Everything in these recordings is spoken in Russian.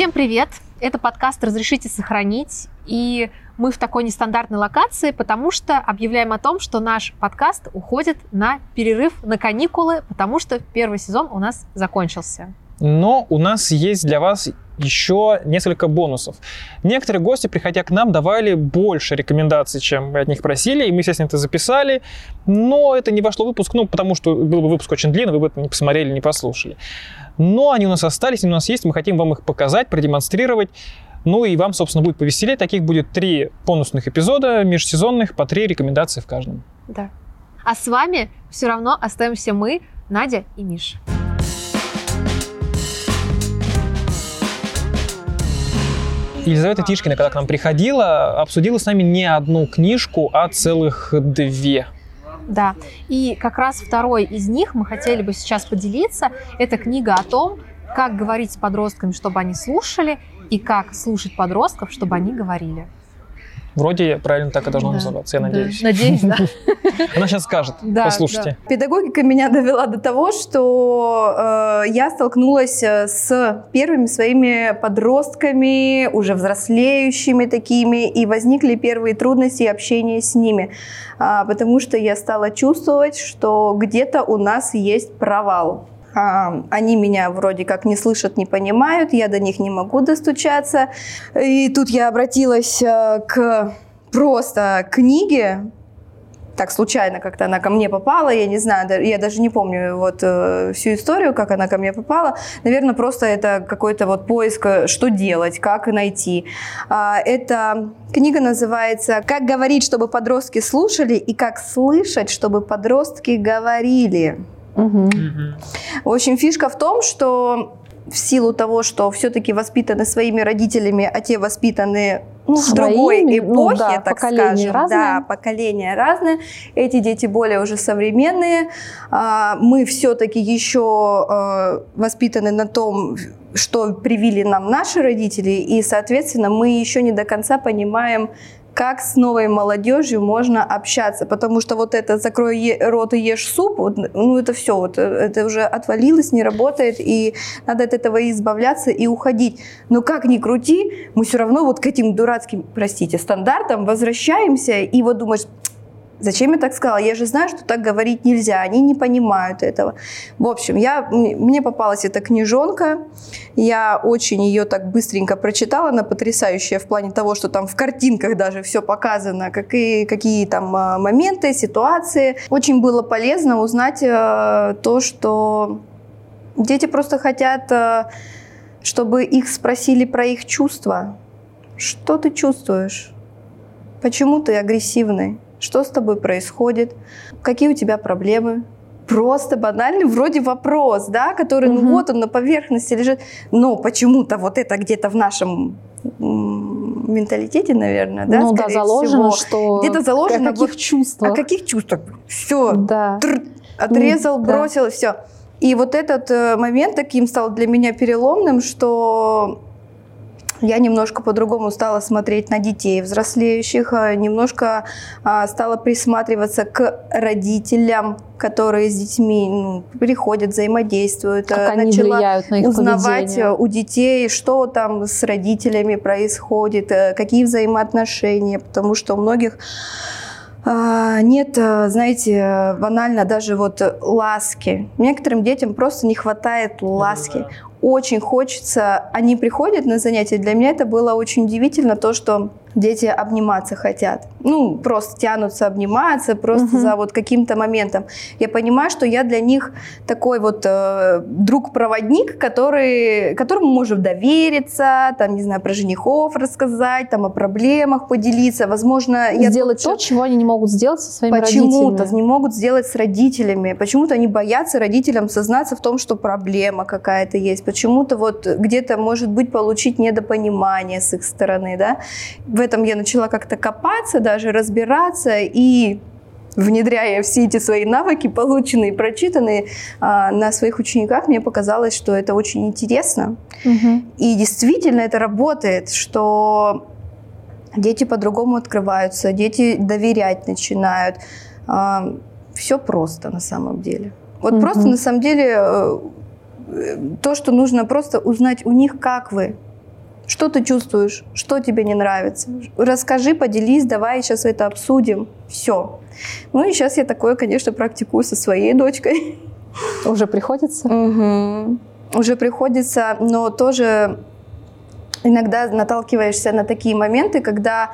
Всем привет! Это подкаст «Разрешите сохранить». И мы в такой нестандартной локации, потому что объявляем о том, что наш подкаст уходит на перерыв, на каникулы, потому что первый сезон у нас закончился. Но у нас есть для вас еще несколько бонусов. Некоторые гости, приходя к нам, давали больше рекомендаций, чем мы от них просили, и мы, естественно, это записали, но это не вошло в выпуск, ну, потому что был бы выпуск очень длинный, вы бы это не посмотрели, не послушали. Но они у нас остались, они у нас есть, мы хотим вам их показать, продемонстрировать. Ну и вам, собственно, будет повеселее. Таких будет три бонусных эпизода межсезонных, по три рекомендации в каждом. Да. А с вами все равно остаемся мы, Надя и Миша. Елизавета Тишкина, когда к нам приходила, обсудила с нами не одну книжку, а целых две. Да, и как раз второй из них мы хотели бы сейчас поделиться. Это книга о том, как говорить с подростками, чтобы они слушали, и как слушать подростков, чтобы они говорили. Вроде правильно так и должно да. называться, я надеюсь. Надеюсь, да. Она сейчас скажет, да, послушайте. Да. Педагогика меня довела до того, что э, я столкнулась э, с первыми своими подростками, уже взрослеющими такими, и возникли первые трудности общения с ними, э, потому что я стала чувствовать, что где-то у нас есть провал. А, они меня вроде как не слышат, не понимают, я до них не могу достучаться. И тут я обратилась э, к просто книге, так случайно как-то она ко мне попала, я не знаю, я даже не помню вот э, всю историю, как она ко мне попала. Наверное, просто это какой-то вот поиск, э, что делать, как найти. А, эта книга называется «Как говорить, чтобы подростки слушали и как слышать, чтобы подростки говорили». Угу. В общем, фишка в том, что в силу того, что все-таки воспитаны своими родителями, а те воспитаны ну, в другой ну эпохе, ну, да, так скажем, разные. да, поколения разные. Эти дети более уже современные. А, мы все-таки еще а, воспитаны на том, что привили нам наши родители, и, соответственно, мы еще не до конца понимаем как с новой молодежью можно общаться, потому что вот это «закрой рот и ешь суп», вот, ну это все, вот, э, это уже отвалилось, не работает, и надо от этого избавляться и уходить. Но как ни крути, мы все равно вот к этим дурацким, простите, стандартам возвращаемся, и вот думаешь, Зачем я так сказала? Я же знаю, что так говорить нельзя. Они не понимают этого. В общем, я, мне попалась эта книжонка. Я очень ее так быстренько прочитала. Она потрясающая в плане того, что там в картинках даже все показано, какие, какие там а, моменты, ситуации. Очень было полезно узнать э, то, что дети просто хотят, э, чтобы их спросили про их чувства. Что ты чувствуешь? Почему ты агрессивный? Что с тобой происходит, какие у тебя проблемы. Просто банальный вроде вопрос, да, который, угу. ну вот он на поверхности лежит, но почему-то вот это где-то в нашем менталитете, наверное, да, ну, да, заложено, всего. что где-то заложено о каких вот, чувствах, о каких чувствах, все, да. тр, отрезал, ну, бросил, да. все. И вот этот э, момент таким стал для меня переломным, что я немножко по-другому стала смотреть на детей взрослеющих, а, немножко а, стала присматриваться к родителям, которые с детьми ну, приходят, взаимодействуют. Как они Начала влияют на их узнавать поведение. у детей, что там с родителями происходит, э, какие взаимоотношения, потому что у многих а, нет, э, знаете, банально даже вот ласки. Некоторым детям просто не хватает ласки очень хочется, они приходят на занятия, для меня это было очень удивительно, то, что дети обниматься хотят. Ну, просто тянутся обниматься, просто угу. за вот каким-то моментом. Я понимаю, что я для них такой вот э, друг-проводник, который, которому можем довериться, там, не знаю, про женихов рассказать, там, о проблемах поделиться. Возможно, я Сделать то, чего они не могут сделать со своими почему-то родителями. Почему-то не могут сделать с родителями. Почему-то они боятся родителям сознаться в том, что проблема какая-то есть. Почему-то вот где-то, может быть, получить недопонимание с их стороны, да в этом я начала как-то копаться, даже разбираться и внедряя все эти свои навыки, полученные, прочитанные а, на своих учениках, мне показалось, что это очень интересно. Угу. И действительно это работает, что дети по-другому открываются, дети доверять начинают. А, все просто на самом деле. Вот угу. просто на самом деле э, то, что нужно просто узнать у них, как вы, Что ты чувствуешь? Что тебе не нравится? Расскажи, поделись, давай сейчас это обсудим. Все. Ну и сейчас я такое, конечно, практикую со своей дочкой. Уже приходится? Угу. Уже приходится, но тоже иногда наталкиваешься на такие моменты, когда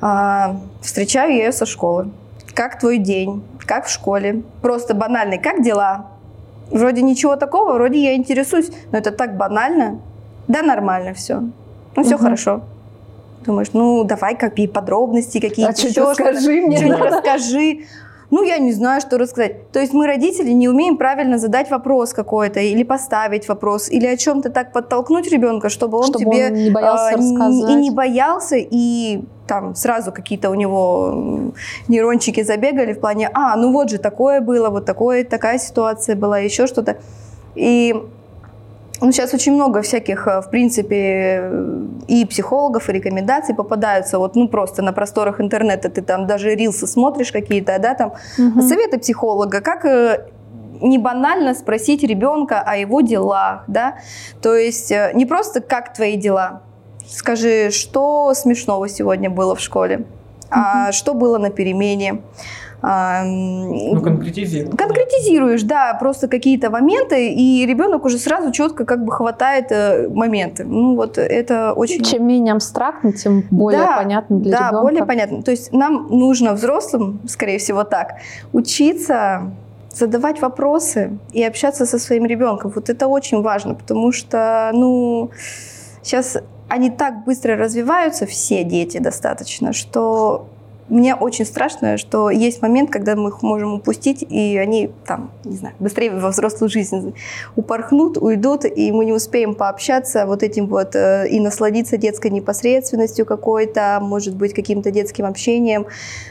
э, встречаю я ее со школы. Как твой день? Как в школе? Просто банальный. Как дела? Вроде ничего такого, вроде я интересуюсь, но это так банально. Да, нормально все. Ну, все угу. хорошо. Думаешь, ну, давай какие подробности, какие-то а еще расскажи мне. Что-нибудь расскажи. Ну, я не знаю, что рассказать. То есть мы, родители, не умеем правильно задать вопрос какой-то, или поставить вопрос, или о чем-то так подтолкнуть ребенка, чтобы он чтобы тебе он не боялся э, рассказать. и не боялся, и там сразу какие-то у него нейрончики забегали в плане, а, ну вот же такое было, вот такое, такая ситуация была, еще что-то. И ну, сейчас очень много всяких, э, в принципе, и психологов, и рекомендаций попадаются. Вот, ну, просто на просторах интернета ты там даже рилсы смотришь какие-то, да, там, угу. советы психолога, как э, не банально спросить ребенка о его делах, да, то есть э, не просто как твои дела, скажи, что смешного сегодня было в школе, угу. а что было на перемене, ну, конкретизируешь. Конкретизируешь, да, просто какие-то моменты, и ребенок уже сразу четко как бы хватает э, моменты. Ну, вот это очень... Чем менее абстрактно, тем более да, понятно для да, ребенка. Да, более понятно. То есть нам нужно взрослым, скорее всего так, учиться задавать вопросы и общаться со своим ребенком. Вот это очень важно, потому что, ну, сейчас они так быстро развиваются, все дети достаточно, что мне очень страшно, что есть момент, когда мы их можем упустить, и они там, не знаю, быстрее во взрослую жизнь упорхнут, уйдут, и мы не успеем пообщаться вот этим вот э, и насладиться детской непосредственностью какой-то, может быть, каким-то детским общением,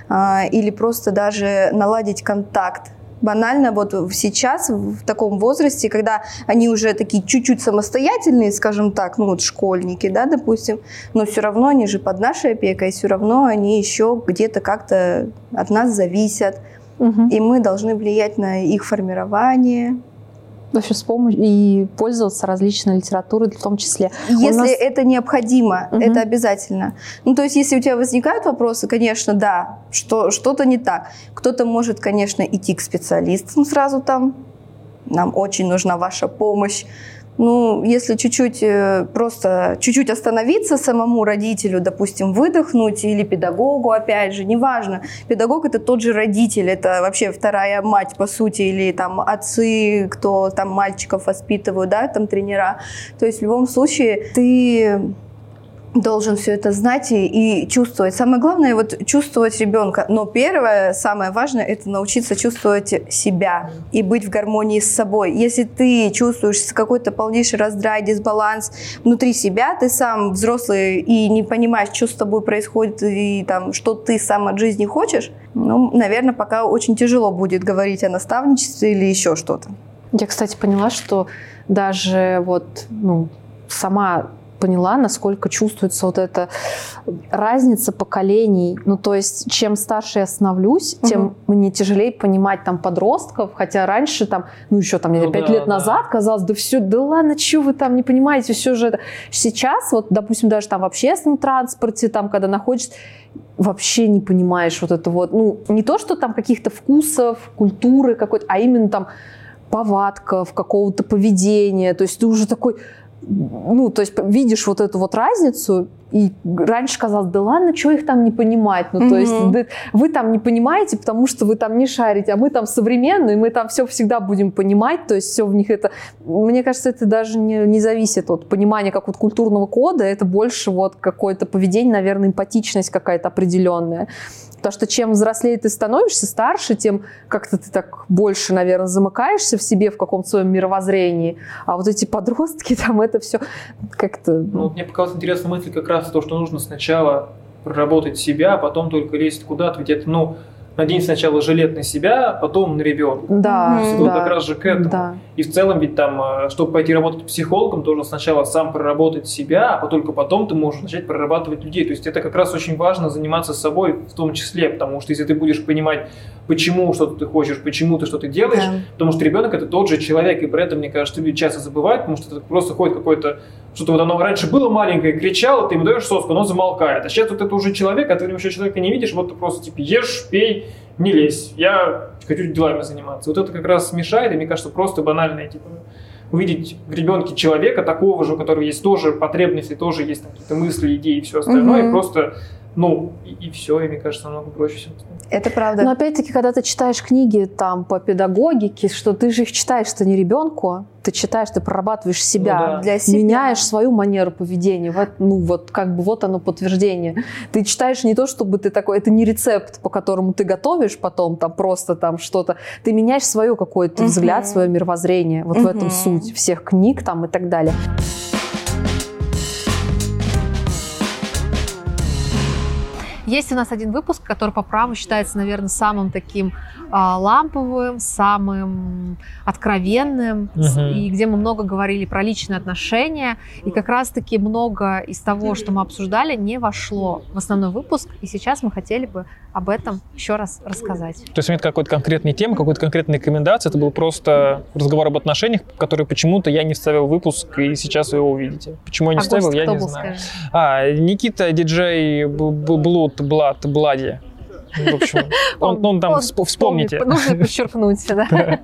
э, или просто даже наладить контакт банально вот сейчас, в таком возрасте, когда они уже такие чуть-чуть самостоятельные, скажем так, ну вот школьники, да, допустим, но все равно они же под нашей опекой, все равно они еще где-то как-то от нас зависят. Угу. И мы должны влиять на их формирование, вообще с помощью и пользоваться различной литературой в том числе. Если нас... это необходимо, угу. это обязательно. Ну, то есть, если у тебя возникают вопросы, конечно, да, что, что-то не так. Кто-то может, конечно, идти к специалистам сразу там, нам очень нужна ваша помощь. Ну, если чуть-чуть э, просто чуть-чуть остановиться самому родителю, допустим, выдохнуть или педагогу, опять же, неважно. Педагог это тот же родитель, это вообще вторая мать, по сути, или там отцы, кто там мальчиков воспитывают, да, там тренера. То есть в любом случае ты должен все это знать и, и чувствовать. Самое главное вот чувствовать ребенка. Но первое, самое важное, это научиться чувствовать себя и быть в гармонии с собой. Если ты чувствуешь какой-то полнейший раздрай, дисбаланс внутри себя, ты сам взрослый и не понимаешь, что с тобой происходит и там, что ты сам от жизни хочешь, ну, наверное, пока очень тяжело будет говорить о наставничестве или еще что-то. Я, кстати, поняла, что даже вот ну, сама поняла, насколько чувствуется вот эта разница поколений. Ну, то есть, чем старше я становлюсь, угу. тем мне тяжелее понимать там подростков, хотя раньше там, ну, еще там, ну, пять да, лет да. назад казалось, да все, да ладно, что вы там не понимаете, все же это. Сейчас, вот, допустим, даже там в общественном транспорте, там, когда находишься, вообще не понимаешь вот это вот, ну, не то, что там каких-то вкусов, культуры какой-то, а именно там повадков, какого-то поведения. То есть ты уже такой, ну, то есть видишь вот эту вот разницу, и раньше казалось, да ладно, что их там не понимать, ну, mm-hmm. то есть да, вы там не понимаете, потому что вы там не шарите, а мы там современные, мы там все всегда будем понимать, то есть все в них это, мне кажется, это даже не, не зависит от понимания как вот культурного кода, это больше вот какое-то поведение, наверное, эмпатичность какая-то определенная. Потому что чем взрослее ты становишься, старше, тем как-то ты так больше, наверное, замыкаешься в себе, в каком-то своем мировоззрении. А вот эти подростки, там это все как-то... Ну, мне показалась интересная мысль как раз то, что нужно сначала проработать себя, а потом только лезть куда-то. Ведь это, ну, надень сначала жилет на себя, потом на ребенка. Да, mm-hmm. да. как раз же к этому. Да. И в целом ведь там, э, чтобы пойти работать психологом, должен сначала сам проработать себя, а только потом ты можешь начать прорабатывать людей. То есть это как раз очень важно заниматься собой в том числе, потому что если ты будешь понимать, почему что-то ты хочешь, почему ты что-то делаешь, да. потому что ребенок это тот же человек, и при этом, мне кажется, люди часто забывают, потому что это просто ходит какой-то что-то вот оно раньше было маленькое, кричало, ты ему даешь соску, оно замолкает. А сейчас вот это уже человек, а ты еще человека не видишь, вот ты просто типа ешь, пей, не лезь. Я хочу делами заниматься. Вот это как раз мешает, и мне кажется, просто банальное, типа, увидеть в ребенке человека такого же, у которого есть тоже потребности, тоже есть какие-то мысли, идеи и все остальное, Мгм. и просто, ну, и, и все, и мне кажется, намного проще все. Это правда. Но опять-таки, когда ты читаешь книги там по педагогике, что ты же их читаешь, что не ребенку, ты читаешь, ты прорабатываешь себя, Ну да. Для себя. меняешь свою манеру поведения. Вот, ну вот как бы вот оно подтверждение. Ты читаешь не то, чтобы ты такой, это не рецепт, по которому ты готовишь потом там просто там что-то. Ты меняешь свое какой-то Мгм. взгляд, свое мировоззрение. Вот в этом суть всех книг там и так далее. Есть у нас один выпуск, который по праву считается, наверное, самым таким а, ламповым, самым откровенным, Мгм. и где мы много говорили про личные отношения. И как раз-таки много из того, что мы обсуждали, не вошло в основной выпуск. И сейчас мы хотели бы об этом еще раз рассказать. То есть нет какой-то конкретной темы, какой-то конкретной рекомендации, это был просто разговор об отношениях, который почему-то я не вставил в выпуск, и сейчас вы его увидите. Почему я не а вставил, я не был, знаю. скажи? А, Никита, диджей Блуд, Блад, Блади. В общем, он, он там, всп- вспомните. помнит, Нужно подчеркнуть, да.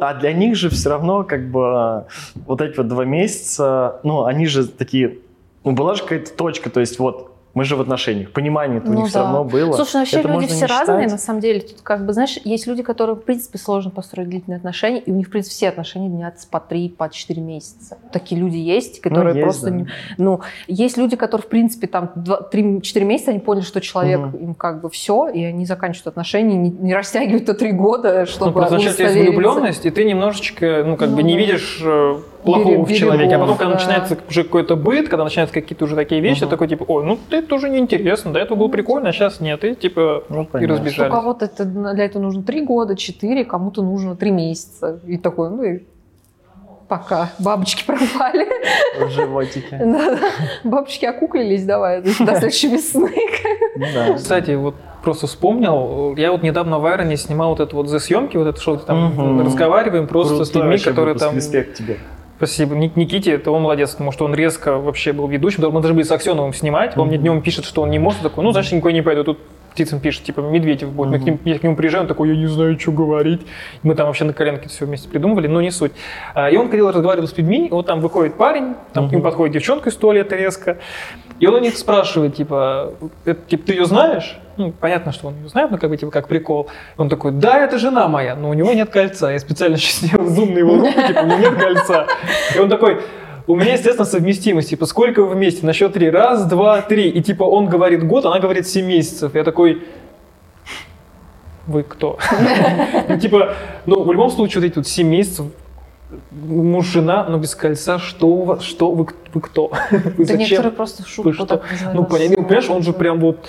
А для них же все равно, как бы, вот эти вот два месяца, ну, они же такие, ну, была же какая-то точка, то есть вот, мы же в отношениях, понимание у Ну них все да. равно было. Слушай, ну вообще Это люди все разные, считать. на самом деле. Тут как бы, знаешь, есть люди, которые, в принципе, сложно построить длительные отношения, и у них, в принципе, все отношения длятся по 3, по 4 месяца. Такие люди есть, которые есть, просто... да. не- Ну, есть люди, которые, в принципе, там 3-4 месяца, они поняли, что человек Мгм. им как бы все, и они заканчивают отношения, не, не растягивают на 3 года, Ну, чтобы просто сначала есть влюбленность, и ты немножечко, ну, как Ну бы не видишь э, плохого Берег- в человеке. А потом, когда да. начинается уже какой-то быт, когда начинаются какие-то уже такие вещи, Мгм. такой типа, ой, ну это тоже неинтересно, до этого было прикольно, а сейчас нет. И типа Ну, и понятно. Что разбежались. кого-то это, для этого нужно 3 года, 4, кому-то нужно 3 месяца. И такой, ну и пока бабочки пропали. В животике. Да, Бабочки окуклились, давай, до следующей весны. Ну да. Кстати, вот просто вспомнил, я вот недавно в Айроне снимал вот это вот за съемки, вот это что там разговариваем просто с людьми, которые там... Респект тебе. Спасибо. Ник- Никите, это он молодец, потому что он резко вообще был ведущим. Мы должны были с Аксеновым снимать. Он мне днем пишет, что он не может. Такой, ну, значит, никакой не пойду. Тут птицам пишет, типа, Медведев будет. Мы к, ним, я к нему приезжаю, он такой, я не знаю, что говорить. Мы там вообще на коленке все вместе придумывали, но не суть. А, И он ходил, разговаривал с людьми, и вот там выходит парень, там к нему подходит девчонка из туалета резко, и он у них спрашивает, типа, «Это, типа, ты ее знаешь? Ну, понятно, что он ее знает, но как бы, типа, как прикол. Он такой, да, это жена моя, но у него нет кольца. Я специально сейчас сделал зум на его руку, типа, у него нет кольца. И он такой, у меня, естественно, совместимость. Типа, сколько вы вместе? На счет три. Раз, два, три. И типа, он говорит год, она говорит семь месяцев. Я такой, вы кто? Ну, типа, ну, в любом случае, вот эти вот семь месяцев, муж, жена, но без кольца, что у вас, что вы, вы кто? Вы Да зачем? некоторые просто в шутку так. Ну, ну, понимаешь, он же прям вот,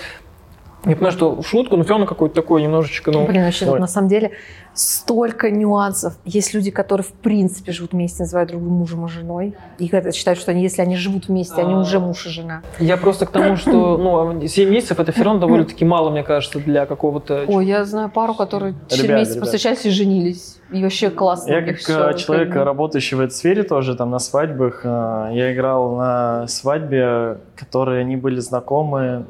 я понимаю, что в шутку, но все равно какой-то такой немножечко, ну, Блин, вообще, на самом деле столько нюансов. Есть люди, которые в принципе живут вместе, называют друг друга мужем и женой. И это считают, что они, если они живут вместе, они уже муж и жена. я просто к тому, что, ну, 7 месяцев это все равно довольно-таки мало, мне кажется, для какого-то... Ой, я знаю пару, которые 4 Ребят, месяца ребят. повстречались и женились. И вообще классно. Я как э, человек, как бы. работающий в этой сфере тоже, там на свадьбах, э, я играл на свадьбе, которые они были знакомы.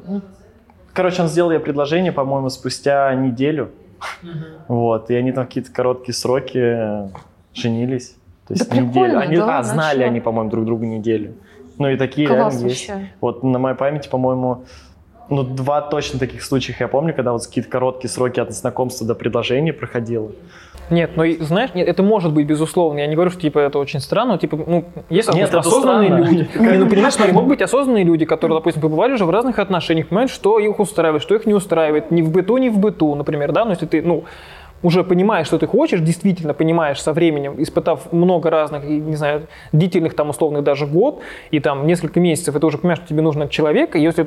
Короче, он сделал ей предложение, по-моему, спустя неделю. Вот, и они там какие-то короткие сроки э, женились. То есть Да неделю. Они, да, а, знали начало. они, по-моему, друг друга неделю. Ну и такие Класс реально есть. вообще. Вот на моей памяти, по-моему, ну, два точно таких случаях я помню, когда вот какие-то короткие сроки от знакомства до предложения проходило. Нет, ну, и, знаешь, нет, это может быть, безусловно. Я не говорю, что, типа, это очень странно. Типа, ну, есть Нет, осознанные странно. люди. Ну, понимаешь, смотри, могут быть осознанные люди, которые, допустим, побывали уже в разных отношениях, понимают, что их устраивает, что их не устраивает. Ни в быту, ни в быту, например, да. Но если ты, ну, уже понимаешь, что ты хочешь, действительно понимаешь со временем, испытав много разных, не знаю, длительных там условных даже год и там несколько месяцев, это уже понимаешь, что тебе нужен человек, и если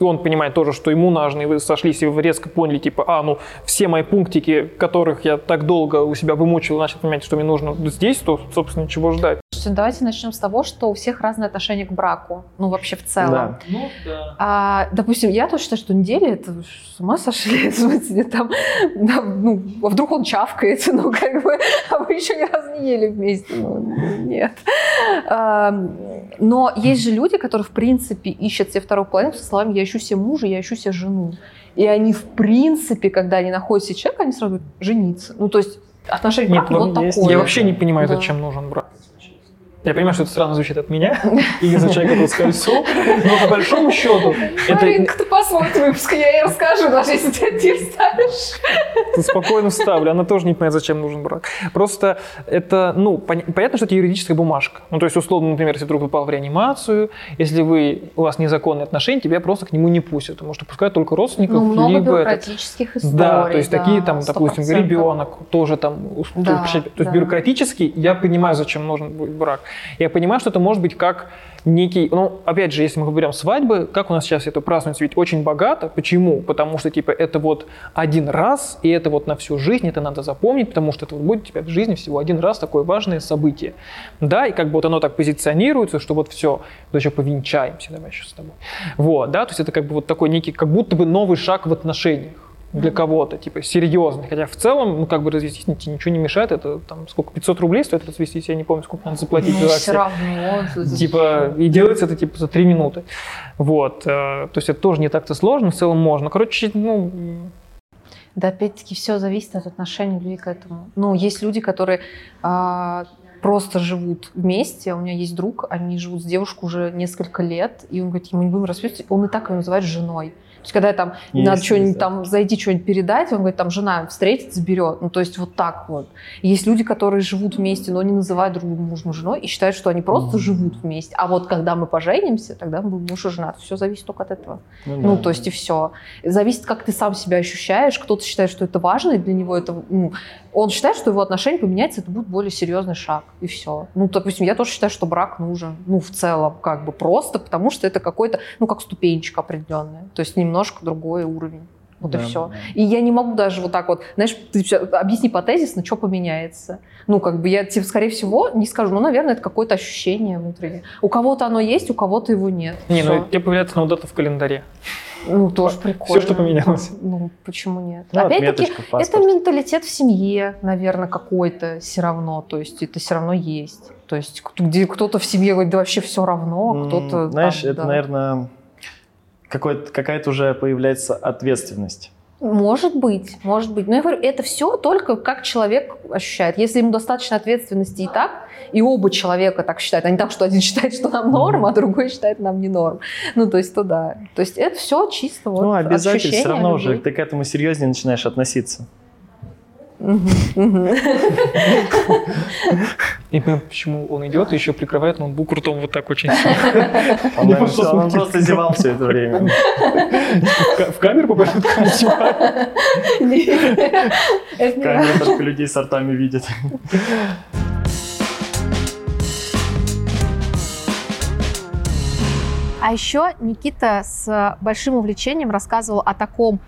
и он понимает тоже, что ему нужно, и вы сошлись, и вы резко поняли, типа, а, ну, все мои пунктики, которых я так долго у себя вымучил, начал понимать, что мне нужно здесь, то, собственно, чего ждать. Слушайте, давайте начнем с того, что у всех разное отношение к браку. Ну, вообще в целом. Да. Ну, да. А, допустим, я тоже считаю, что неделя это с ума сошли, в смысле, там, да, ну, а вдруг он чавкает, ну, как бы, а вы еще ни разу не ели вместе, ну, нет. А, Но есть же люди, которые, в принципе, ищут себе вторую половину со словами «я ищу себе мужа, я ищу себе жену». И они, в принципе, когда они находят себе человека, они сразу говорят «жениться». Ну, то есть отношения к браку вот вот такое. Я вообще не понимаю, Да. зачем нужен брак. Я понимаю, что это странно звучит от меня, и из-за человека тут скользу, но по большому счету, это Маринка, ты посмотри выпуск, я ей расскажу, даже если ты не вставишь. Ты спокойно ставлю. Она тоже не понимает, зачем нужен брак. Просто это, ну, пон- понятно, что это юридическая бумажка. Ну, то есть, условно, например, если вдруг попал в реанимацию, если вы, у вас незаконные отношения, тебя просто к нему не пустят, потому что пускают только родственников, Ну, много либо бюрократических историй. Да, то есть да, такие там, допустим, 100%. ребенок тоже там, Да, то есть да. бюрократически я понимаю, зачем нужен будет брак. Я понимаю, что это может быть как некий, ну, опять же, если мы говорим свадьбы, как у нас сейчас это празднуется, ведь очень богато. Почему? Потому что, типа, это вот один раз, и это вот на всю жизнь, это надо запомнить, потому что это вот будет у тебя в жизни всего один раз такое важное событие. Да, и как бы вот оно так позиционируется, что вот все, вот еще повенчаемся, давай еще с тобой. Вот, да, то есть это как бы вот такой некий, как будто бы новый шаг в отношениях для кого-то, типа, серьезный. Хотя в целом, ну, как бы развестись ни- ничего не мешает. Это там сколько, 500 рублей стоит развестись, я не помню, сколько надо заплатить Ну, за все равно. Типа, и делается это типа за три минуты. Вот. э, То есть это тоже не так-то сложно, в целом можно. Короче, ну, Да, опять-таки, все зависит от отношения людей к этому. Ну, есть люди, которые а, просто живут вместе. У меня есть друг, они живут с девушкой уже несколько лет, и он говорит, мы не будем расписывать. Он и так ее называет женой. То есть, когда там Есть, надо что-нибудь да. там зайти, что-нибудь передать, он говорит, там жена встретится, берет. Ну, то есть вот так вот. Есть люди, которые живут вместе, но не называют друг друга мужем и женой и считают, что они просто Мгм. живут вместе. А вот когда мы поженимся, тогда мы будем муж и жена. Все зависит только от этого. Ну, да. то есть и все. Зависит, как ты сам себя ощущаешь. Кто-то считает, что это важно, и для него это... ну, он считает, что его отношения поменяются, это будет более серьезный шаг, и все. Ну, допустим, я тоже считаю, что брак нужен. Ну, в целом, как бы просто, потому что это какой-то, ну, как ступенечка определенная. То есть немножко другой уровень. Вот Да, и все. да. И я не могу даже вот так вот, знаешь, ты объясни по тезисно, что поменяется. Ну, как бы я тебе, скорее всего, не скажу. Ну, наверное, это какое-то ощущение внутреннее. У кого-то оно есть, у кого-то его нет. не, ну, Всё. у тебя появляется новая дата в календаре. Ну, тоже прикольно. что поменялось. Ну, почему нет? Ну, Опять-таки, это менталитет в семье, наверное, какой-то все равно. То есть это все равно есть. То есть где кто-то в семье говорит, да вообще все равно, а кто-то... Знаешь, там, это, да. наверное, какая-то уже появляется ответственность. Может быть, может быть. Но я говорю, это все только как человек ощущает. Если ему достаточно ответственности и так, и оба человека так считают, а не так, что один считает, что нам норм, а другой считает нам не норм. Ну, то есть, то да. То есть это все чисто вот ну, обязательно, все равно уже ты к этому серьезнее начинаешь относиться. И почему он идет и еще прикрывает ноутбук ртом вот так очень сильно. Он, просто зевал все это время. В ка- В камеру попадет Камера только людей с ртами видит. А еще Никита с большим увлечением рассказывал о таком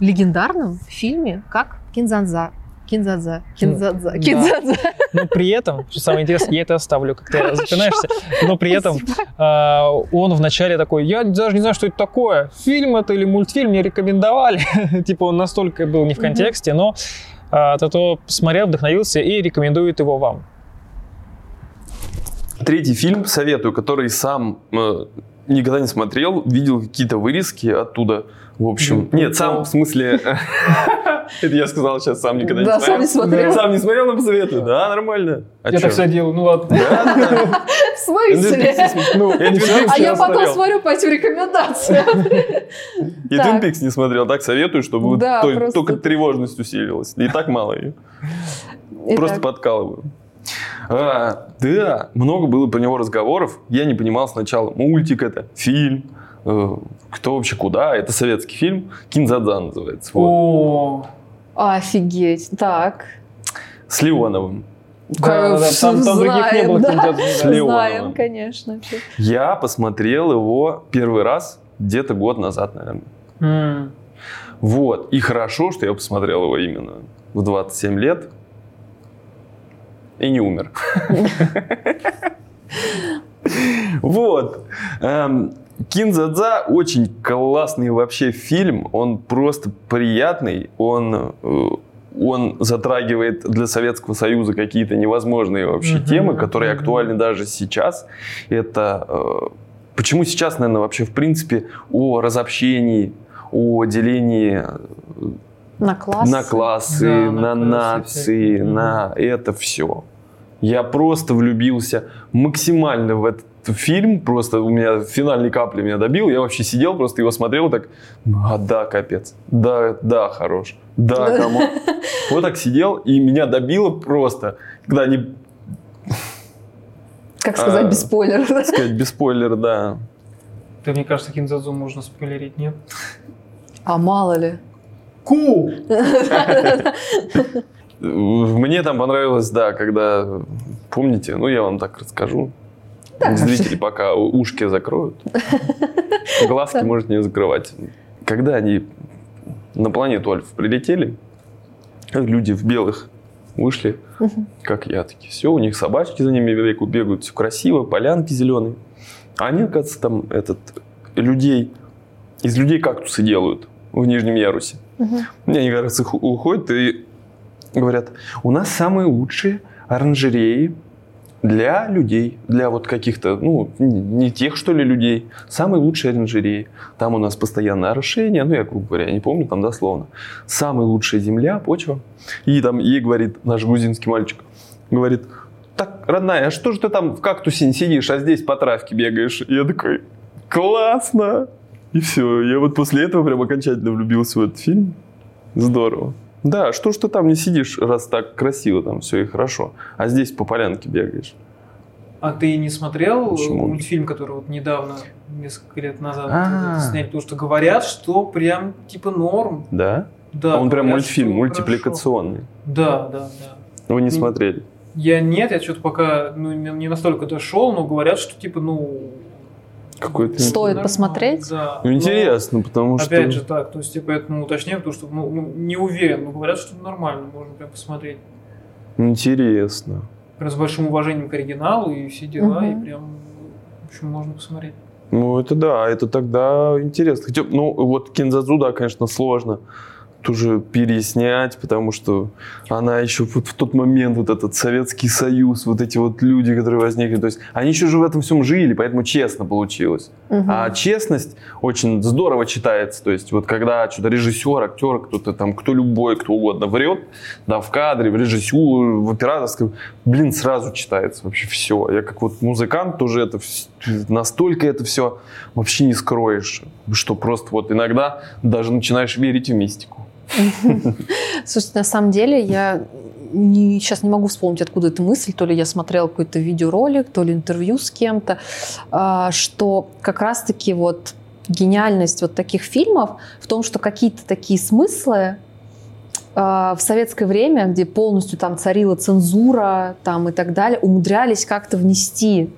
легендарном фильме, как Кинзанза. Кинзадза. Кинзадза. Да. Кинзадза. Но при этом, что самое интересное, я это оставлю, как ты запинаешься, но при этом а, он вначале такой, я даже не знаю, что это такое, фильм это или мультфильм, мне рекомендовали. типа он настолько был не в контексте, но а, Тото посмотрел, вдохновился и рекомендует его вам. Третий фильм советую, который сам э, никогда не смотрел, видел какие-то вырезки оттуда. В общем, нет, сам в смысле... Это я сказал сейчас, сам никогда не Да, сам не смотрел. Сам не смотрел, но посоветую. Да, нормально. А я так всегда делаю, ну ладно. В смысле? А я потом смотрел. смотрю по этим рекомендациям. И. Twin Peaks не смотрел, так советую, чтобы только тревожность усилилась. И так мало ее. Просто подкалываю. А, да, много было про него разговоров. Я не понимал сначала, мультик это, фильм, кто вообще куда. Это советский фильм, Кинзадза называется. Вот. О, Офигеть. Так. С Леоновым. Да, да, да, там- там других не было, да. С Леоновым. Знаем, конечно. Я посмотрел его первый раз где-то год назад, наверное. Вот. И хорошо, что я посмотрел его именно в 27 лет. И не умер. Вот. Кинзадза очень классный вообще фильм. Он просто приятный. Он э, он затрагивает для Советского Союза какие-то невозможные вообще Мгм, темы, которые мгм. актуальны даже сейчас. Это э, почему сейчас, наверное, вообще в принципе о разобщении, о делении э, На класс. на классы, Да, на, на классы нации, на это все. Я просто влюбился максимально в этот фильм, просто у меня финальной капли меня добил, я вообще сидел, просто его смотрел так, а да, капец, да, да, хорош, да, кому. Вот так сидел, и меня добило просто, когда они, Как сказать А. без спойлеров? так сказать, без спойлера, да. Да, мне кажется, Кинзадзу можно спойлерить, нет? А мало ли. Ку! Мне там понравилось, да, когда, помните, ну я вам так расскажу, зрители пока ушки закроют, глазки может не закрывать. Когда они на планету Альфа прилетели, люди в белых вышли, как я, такие, все, у них собачки за ними веку бегают, все красиво, полянки зеленые. А они, оказывается, там этот, людей, из людей кактусы делают в нижнем ярусе. Мне они, кажется, уходят и говорят, у нас самые лучшие оранжереи для людей, для вот каких-то, ну, не тех, что ли, людей. Самые лучшие оранжереи. Там у нас постоянное орошение, ну, я, грубо говоря, не помню, там дословно. Самая лучшая земля, почва. И там ей говорит наш грузинский мальчик, говорит, так, родная, а что же ты там в кактусе не сидишь, а здесь по травке бегаешь? И я такой, классно! И все, я вот после этого прям окончательно влюбился в этот фильм. Здорово. Да, что ж ты там не сидишь, раз так красиво там все и хорошо, а здесь по полянке бегаешь? А ты не смотрел Почему? мультфильм, который вот недавно, несколько лет назад А. сняли? Потому что говорят, что прям типа норм. Да? Да, он прям мультфильм, мультипликационный. Да, да, да. Вы не М. смотрели? Я нет, я что-то пока ну, не настолько дошел, но говорят, что типа, ну... Какой-то... Стоит нормально, посмотреть? Да. Ну, Но, интересно, потому что... Опять же так, то есть я поэтому уточняю, потому что ну, ну, не уверен, но говорят, что нормально, можно прям посмотреть. Интересно. Прям с большим уважением к оригиналу и все дела, Мгм. и прям, в общем, можно посмотреть. Ну, это да, это тогда интересно. Хотя, ну, вот Кинзадзу, да, конечно, сложно тоже переснять, потому что она еще вот в тот момент, вот этот Советский Союз, вот эти вот люди, которые возникли, то есть они еще же в этом всем жили, поэтому честно получилось. Мгм. А честность очень здорово читается. То есть вот когда что-то режиссер, актер, кто-то там, кто любой, кто угодно врет, да, в кадре, в режиссуре, в операторском, блин, сразу читается вообще все. Я как вот музыкант тоже это настолько это все вообще не скроешь, что просто вот иногда даже начинаешь верить в мистику. Слушайте, на самом деле я не, сейчас не могу вспомнить, откуда эта мысль. То ли я смотрела какой-то видеоролик, то ли интервью с кем-то, а, что как раз-таки вот гениальность вот таких фильмов в том, что какие-то такие смыслы а, в советское время, где полностью там царила цензура там и так далее, умудрялись как-то внести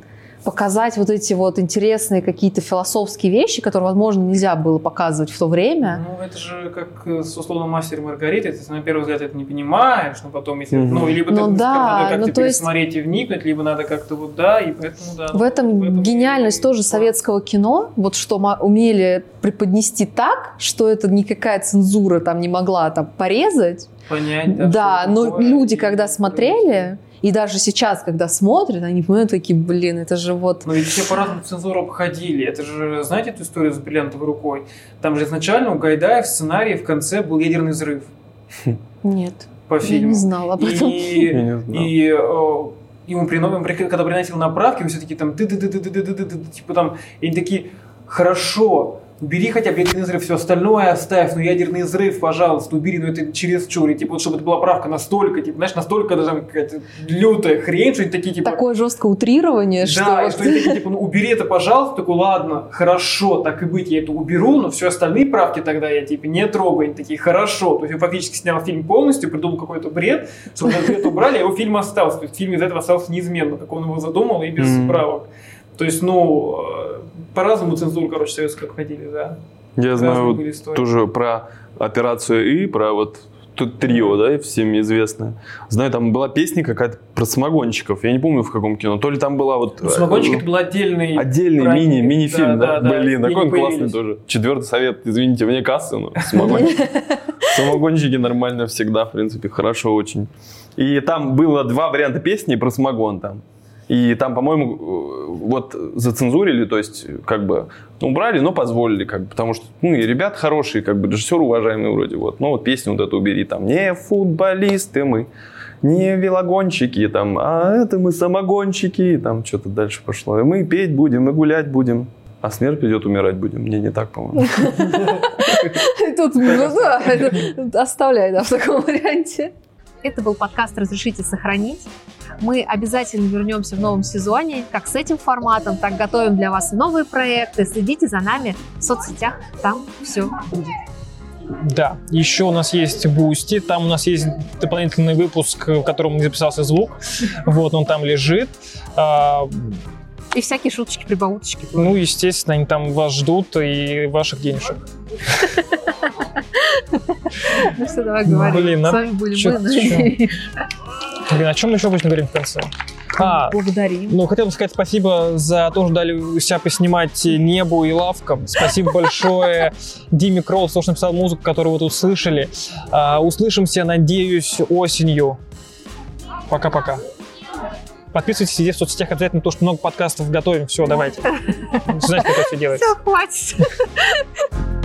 показать вот эти вот интересные какие-то философские вещи, которые, возможно, нельзя было показывать в то время. Ну, это же как э, с условно мастер и Маргарита. Ты на первый взгляд это не понимаешь, но потом, если... Мгм. Ну, либо Ну ты да, надо как-то ну, то есть- пересмотреть и вникнуть, либо надо как-то вот да, и поэтому да. В этом, гениальность тоже класс. советского кино, вот что умели преподнести так, что это никакая цензура там не могла там порезать. Понять, да. Да, но такое, люди, и- когда смотрели, и даже сейчас, когда смотрят, они понимают такие, блин, это же вот... Но ведь все по-разному цензуру обходили. Это же, знаете эту историю с бриллиантовой рукой? Там же изначально у Гайдая в сценарии в конце был ядерный взрыв. Нет. По фильму. Я не знала об этом. И, не знал. и о, ему приносил, когда приносил направки, он все-таки там ты ты ты ты ты ты ты типа там, и они такие, хорошо, убери хотя бы ядерный взрыв, все остальное оставь, но ядерный взрыв, пожалуйста, убери, но это через чур, и, типа, вот, чтобы это была правка настолько, типа, знаешь, настолько даже какая-то лютая хрень, что они такие, типа, Такое жесткое утрирование, что... да, и вот- что они такие, типа, ну убери это, пожалуйста. Такой, ладно, хорошо, так и быть, я это уберу, но все остальные правки тогда я, типа, не трогаю. Они такие, хорошо. То есть он фактически снял фильм полностью, придумал какой-то бред, чтобы этот бред убрали, а его фильм остался. То есть фильм из этого остался неизменно, как он его задумал, и без Мгм. правок. То есть, ну, э, по-разному цензуру, короче, советскую обходили, да. Я знаю тоже про операцию И, про вот тут трио, да, всем известное. Знаю, там была песня какая-то про самогонщиков. Я не помню, в каком кино. То ли там была вот... Ну, Самогонщик это был отдельный... Отдельный мини, мини-фильм, да? Да, да, да. Блин, такой он классный тоже. Четвертый совет, извините, вне кассы, но самогонщики. Самогонщики нормально всегда, в принципе, хорошо очень. И там было два варианта песни про самогон там. И там, по-моему, э, вот зацензурили, то есть как бы ну, убрали, но позволили, как бы, потому что, ну, и ребят хорошие, как бы, режиссер уважаемый вроде, вот, ну, вот песню вот эту убери, там, не футболисты мы, не велогонщики, там, а это мы самогонщики, там что-то дальше пошло. И мы петь будем, и гулять будем, а смерть придет, умирать будем. Не, не так, по-моему. Тут, ну да, оставляй, да, в таком варианте. Это был подкаст «Разрешите сохранить». Мы обязательно вернемся в новом сезоне, как с этим форматом, так готовим для вас новые проекты. Следите за нами в соцсетях, там все будет. Да, еще у нас есть Boosty, там у нас есть дополнительный выпуск, в котором не записался звук, вот он там лежит. А, И всякие шуточки, прибауточки. ну, естественно, они там вас ждут и ваших денежек. Ну все, давай говори. Блин, С а вами были мы. Блин, о чем мы еще обычно говорим в конце? А, Благодарим. ну, хотел бы сказать спасибо за то, что дали себя поснимать небу и лавкам. Спасибо большое Диме Кролл, что написал музыку, которую вы тут слышали. А, услышимся, надеюсь, осенью. Пока-пока. Подписывайтесь везде в соцсетях обязательно, потому что много подкастов готовим. Все, давайте. Знаете, как это все делается. Все, хватит.